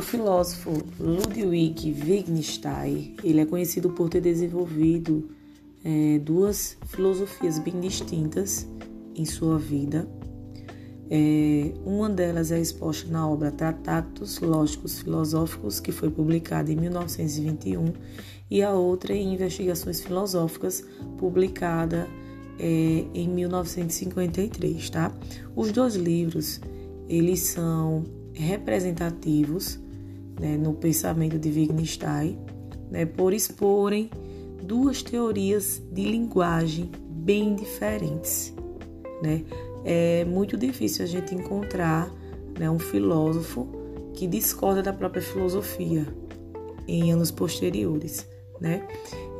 O filósofo Ludwig Wittgenstein, ele é conhecido por ter desenvolvido é, duas filosofias bem distintas em sua vida. É, uma delas é exposta na obra Tratatos Lógicos Filosóficos, que foi publicada em 1921, e a outra em Investigações Filosóficas, publicada é, em 1953, tá? Os dois livros, eles são representativos né, no pensamento de Wittgenstein, né, por exporem duas teorias de linguagem bem diferentes. Né? É muito difícil a gente encontrar né, um filósofo que discorda da própria filosofia em anos posteriores. Né?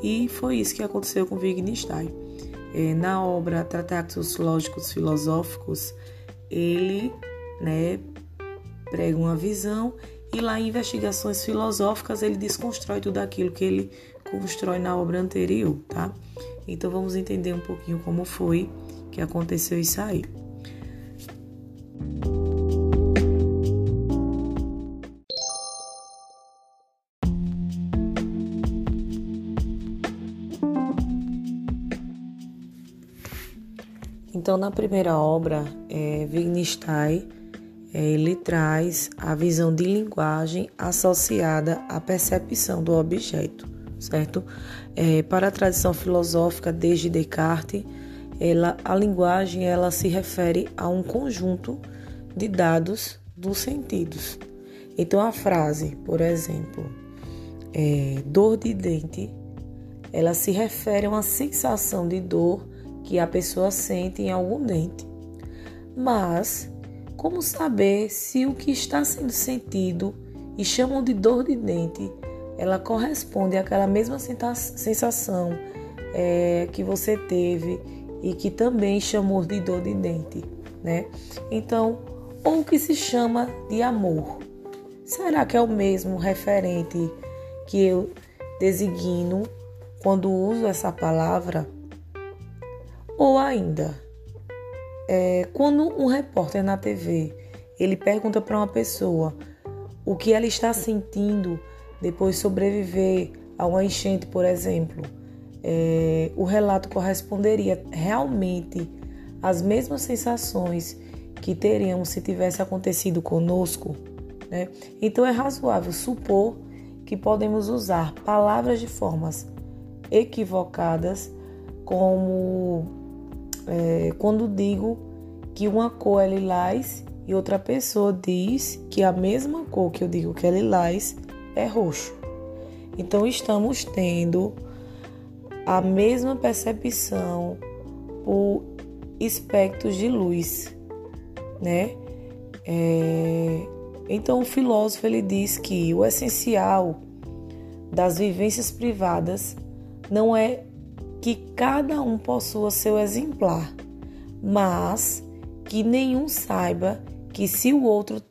E foi isso que aconteceu com Wittgenstein. É, na obra Tratados Lógicos Filosóficos, ele né, prega uma visão e lá em investigações filosóficas ele desconstrói tudo aquilo que ele constrói na obra anterior, tá? Então vamos entender um pouquinho como foi que aconteceu isso aí. Então, na primeira obra, é, Wittgenstein ele traz a visão de linguagem associada à percepção do objeto, certo? É, para a tradição filosófica desde Descartes, ela, a linguagem ela se refere a um conjunto de dados dos sentidos. Então a frase, por exemplo, é, dor de dente, ela se refere a uma sensação de dor que a pessoa sente em algum dente. Mas como saber se o que está sendo sentido e chamam de dor de dente, ela corresponde àquela mesma sensação é, que você teve e que também chamou de dor de dente, né? Então, ou o que se chama de amor. Será que é o mesmo referente que eu designo quando uso essa palavra? Ou ainda, é, quando um repórter na TV ele pergunta para uma pessoa o que ela está sentindo depois de sobreviver a uma enchente, por exemplo, é, o relato corresponderia realmente às mesmas sensações que teríamos se tivesse acontecido conosco. Né? Então é razoável supor que podemos usar palavras de formas equivocadas, como é, quando digo que uma cor é lilás e outra pessoa diz que a mesma cor que eu digo que é lilás é roxo. Então estamos tendo a mesma percepção por espectros de luz, né? É... Então o filósofo ele diz que o essencial das vivências privadas não é que cada um possua seu exemplar, mas que nenhum saiba que se o outro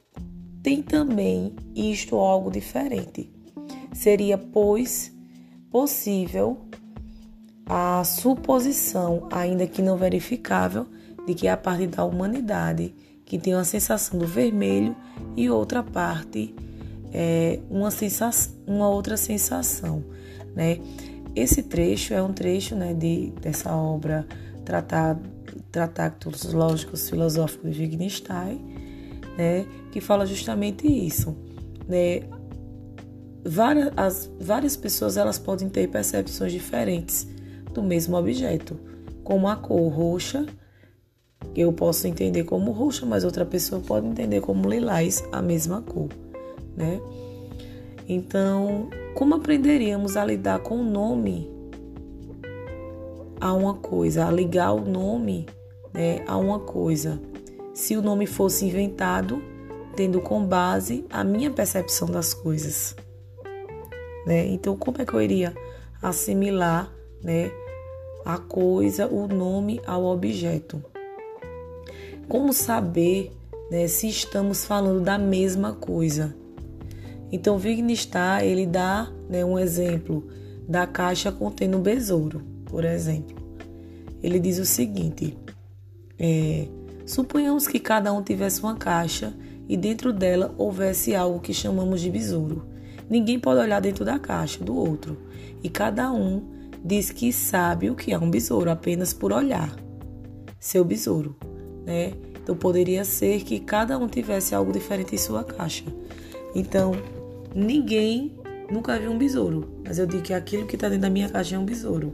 tem também isto ou algo diferente. Seria, pois, possível a suposição, ainda que não verificável, de que a parte da humanidade que tem uma sensação do vermelho e outra parte é uma, sensação, uma outra sensação, né? Esse trecho é um trecho né, de, dessa obra Tratado, Tratados Lógicos Filosóficos de Wittgenstein, né, que fala justamente isso. Né? Várias, as, várias pessoas elas podem ter percepções diferentes do mesmo objeto, como a cor roxa, que eu posso entender como roxa, mas outra pessoa pode entender como lilás, a mesma cor, né? Então, como aprenderíamos a lidar com o nome a uma coisa, a ligar o nome né, a uma coisa? Se o nome fosse inventado tendo com base a minha percepção das coisas. Né? Então, como é que eu iria assimilar né, a coisa, o nome ao objeto? Como saber né, se estamos falando da mesma coisa? Então, Wittgenstein ele dá né, um exemplo da caixa contendo um besouro, por exemplo. Ele diz o seguinte: é, suponhamos que cada um tivesse uma caixa e dentro dela houvesse algo que chamamos de besouro. Ninguém pode olhar dentro da caixa do outro, e cada um diz que sabe o que é um besouro apenas por olhar seu besouro, né? Então poderia ser que cada um tivesse algo diferente em sua caixa. Então, ninguém nunca viu um besouro, mas eu digo que aquilo que está dentro da minha caixa é um besouro.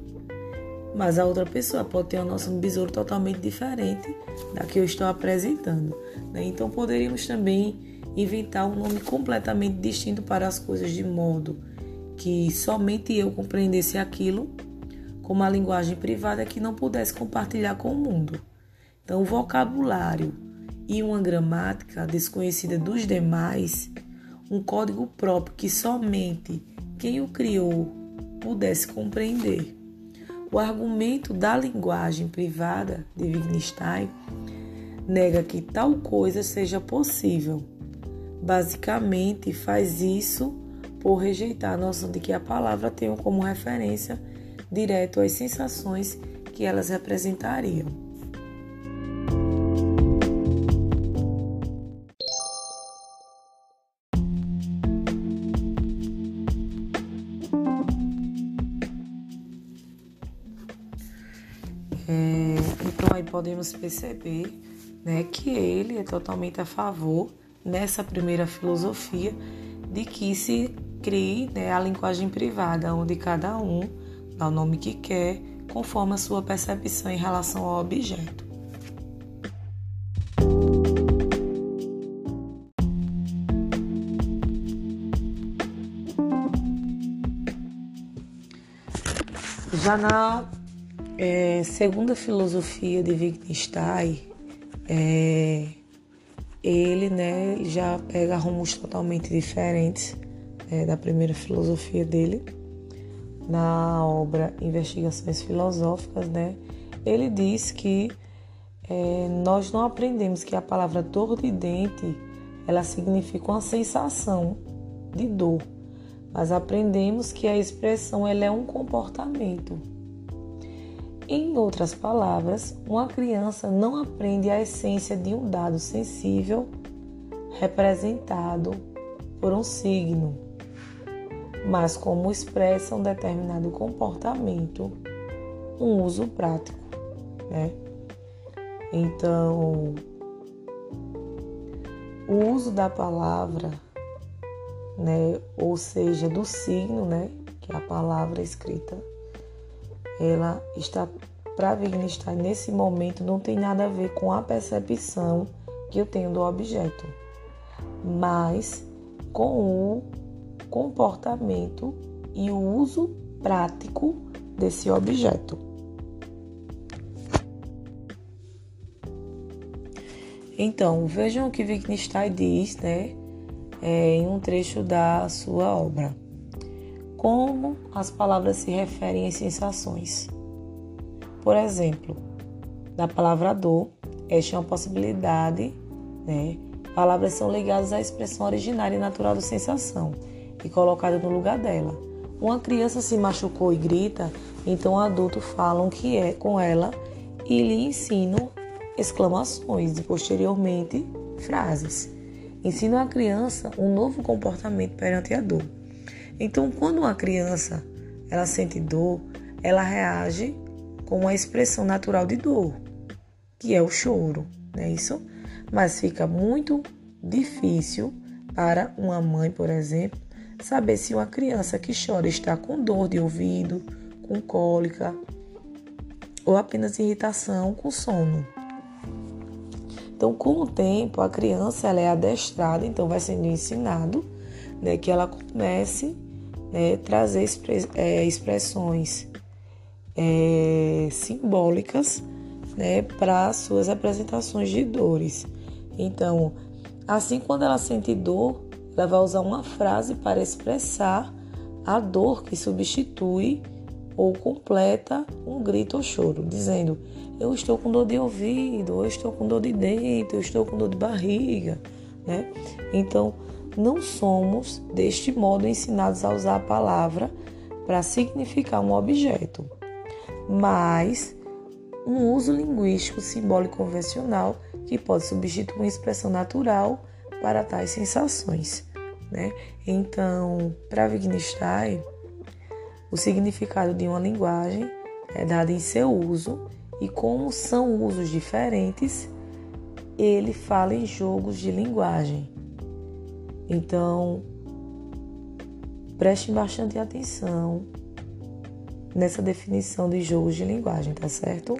Mas a outra pessoa pode ter uma noção de besouro totalmente diferente da que eu estou apresentando. Né? Então poderíamos também inventar um nome completamente distinto para as coisas, de modo que somente eu compreendesse aquilo como uma linguagem privada que não pudesse compartilhar com o mundo. Então, o vocabulário e uma gramática desconhecida dos demais, um código próprio que somente quem o criou pudesse compreender. O argumento da linguagem privada de Wittgenstein nega que tal coisa seja possível. Basicamente, faz isso por rejeitar a noção de que a palavra tem como referência direto às sensações que elas representariam. Podemos perceber né, que ele é totalmente a favor nessa primeira filosofia de que se crie né, a linguagem privada, onde cada um dá o nome que quer, conforme a sua percepção em relação ao objeto. Já na é, segunda filosofia de Wittgenstein, é, ele né, já pega rumos totalmente diferentes é, da primeira filosofia dele na obra Investigações Filosóficas, né, ele diz que é, nós não aprendemos que a palavra dor de dente ela significa uma sensação de dor, mas aprendemos que a expressão ela é um comportamento. Em outras palavras, uma criança não aprende a essência de um dado sensível representado por um signo mas como expressa um determinado comportamento, um uso prático, né? Então, o uso da palavra, né, ou seja, do signo, né, que é a palavra escrita, ela está para Wittgenstein nesse momento não tem nada a ver com a percepção que eu tenho do objeto, mas com o comportamento e o uso prático desse objeto. Então, vejam o que Wittgenstein diz né, é, em um trecho da sua obra. Como as palavras se referem às sensações. Por exemplo, da palavra dor, esta é uma possibilidade, né? Palavras são ligadas à expressão originária e natural da sensação e colocada no lugar dela. Uma criança se machucou e grita, então adultos falam que é com ela e lhe ensinam exclamações e posteriormente frases. Ensinam a criança um novo comportamento perante a dor. Então, quando uma criança ela sente dor, ela reage com uma expressão natural de dor, que é o choro, não é isso? Mas fica muito difícil para uma mãe, por exemplo, saber se uma criança que chora está com dor de ouvido, com cólica ou apenas irritação com sono. Então, com o tempo, a criança ela é adestrada, então vai sendo ensinado né, que ela comece né, trazer é, expressões é, simbólicas né, para suas apresentações de dores. Então, assim, quando ela sente dor, ela vai usar uma frase para expressar a dor que substitui ou completa um grito ou choro, dizendo: Eu estou com dor de ouvido, eu estou com dor de dente, eu estou com dor de barriga. Né? Então, não somos deste modo ensinados a usar a palavra para significar um objeto, mas um uso linguístico simbólico convencional que pode substituir uma expressão natural para tais sensações, né? Então, para Wittgenstein, o significado de uma linguagem é dado em seu uso e como são usos diferentes, ele fala em jogos de linguagem. Então, prestem bastante atenção nessa definição de jogos de linguagem, tá certo?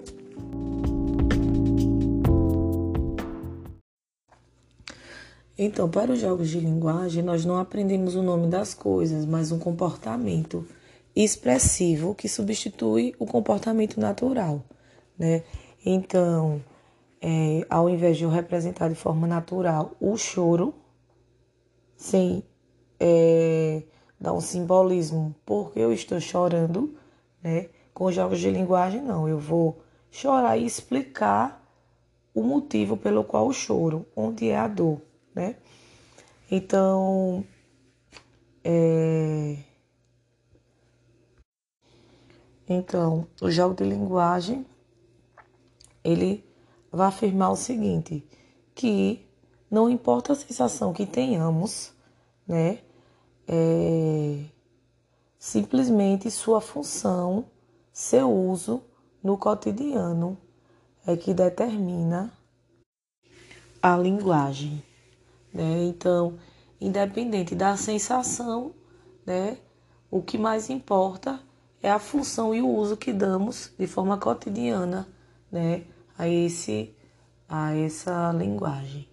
Então, para os jogos de linguagem, nós não aprendemos o nome das coisas, mas um comportamento expressivo que substitui o comportamento natural, né? Então, é, ao invés de eu representar de forma natural o choro, sem é, dar um simbolismo porque eu estou chorando, né? Com jogos de linguagem, não. Eu vou chorar e explicar o motivo pelo qual choro, onde é a dor né? Então, é... então, o jogo de linguagem ele vai afirmar o seguinte, que não importa a sensação que tenhamos, né? É... simplesmente sua função, seu uso no cotidiano é que determina a linguagem. Né? Então, independente da sensação, né? o que mais importa é a função e o uso que damos de forma cotidiana né? a, esse, a essa linguagem.